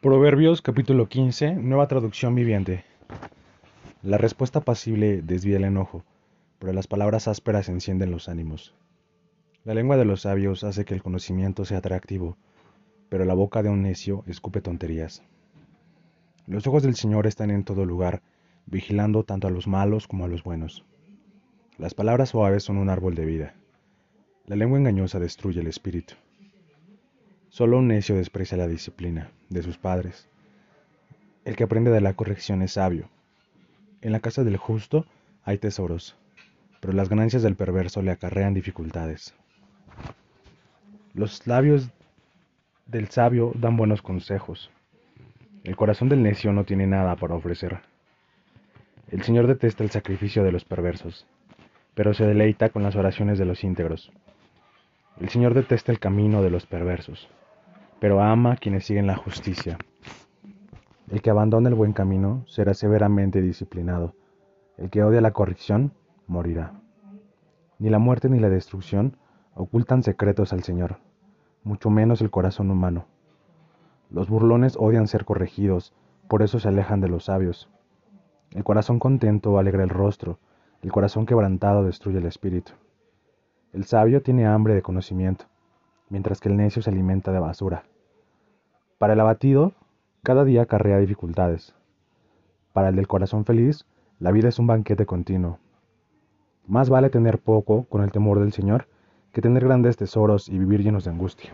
Proverbios capítulo 15, nueva traducción viviente. La respuesta pasible desvía el enojo, pero las palabras ásperas encienden los ánimos. La lengua de los sabios hace que el conocimiento sea atractivo, pero la boca de un necio escupe tonterías. Los ojos del Señor están en todo lugar, vigilando tanto a los malos como a los buenos. Las palabras suaves son un árbol de vida. La lengua engañosa destruye el espíritu. Solo un necio desprecia la disciplina de sus padres. El que aprende de la corrección es sabio. En la casa del justo hay tesoros, pero las ganancias del perverso le acarrean dificultades. Los labios del sabio dan buenos consejos. El corazón del necio no tiene nada para ofrecer. El Señor detesta el sacrificio de los perversos, pero se deleita con las oraciones de los íntegros. El Señor detesta el camino de los perversos, pero ama a quienes siguen la justicia. El que abandona el buen camino será severamente disciplinado. El que odia la corrección morirá. Ni la muerte ni la destrucción ocultan secretos al Señor, mucho menos el corazón humano. Los burlones odian ser corregidos, por eso se alejan de los sabios. El corazón contento alegra el rostro, el corazón quebrantado destruye el espíritu. El sabio tiene hambre de conocimiento, mientras que el necio se alimenta de basura. Para el abatido, cada día acarrea dificultades. Para el del corazón feliz, la vida es un banquete continuo. Más vale tener poco con el temor del Señor que tener grandes tesoros y vivir llenos de angustia.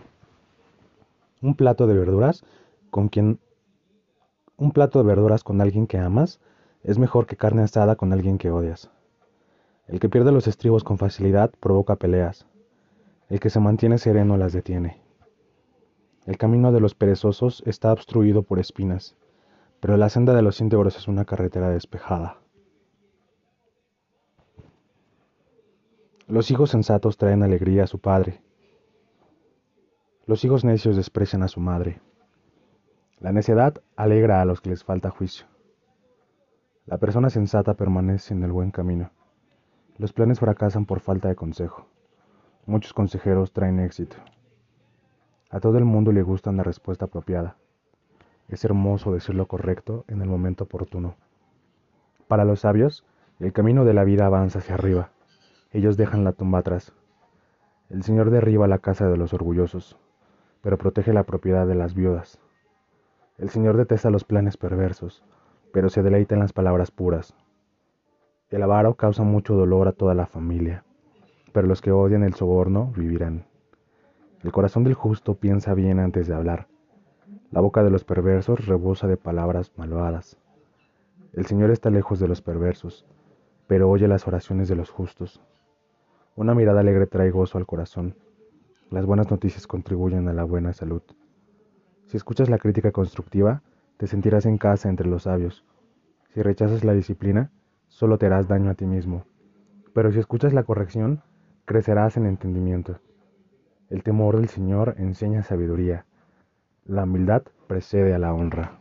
Un plato de verduras con quien un plato de verduras con alguien que amas es mejor que carne asada con alguien que odias. El que pierde los estribos con facilidad provoca peleas. El que se mantiene sereno las detiene. El camino de los perezosos está obstruido por espinas, pero la senda de los íntegros es una carretera despejada. Los hijos sensatos traen alegría a su padre. Los hijos necios desprecian a su madre. La necedad alegra a los que les falta juicio. La persona sensata permanece en el buen camino. Los planes fracasan por falta de consejo. Muchos consejeros traen éxito. A todo el mundo le gusta una respuesta apropiada. Es hermoso decir lo correcto en el momento oportuno. Para los sabios, el camino de la vida avanza hacia arriba. Ellos dejan la tumba atrás. El Señor derriba la casa de los orgullosos, pero protege la propiedad de las viudas. El Señor detesta los planes perversos, pero se deleita en las palabras puras. El avaro causa mucho dolor a toda la familia, pero los que odian el soborno vivirán. El corazón del justo piensa bien antes de hablar. La boca de los perversos rebosa de palabras malvadas. El Señor está lejos de los perversos, pero oye las oraciones de los justos. Una mirada alegre trae gozo al corazón. Las buenas noticias contribuyen a la buena salud. Si escuchas la crítica constructiva, te sentirás en casa entre los sabios. Si rechazas la disciplina, solo te harás daño a ti mismo. Pero si escuchas la corrección, crecerás en entendimiento. El temor del Señor enseña sabiduría. La humildad precede a la honra.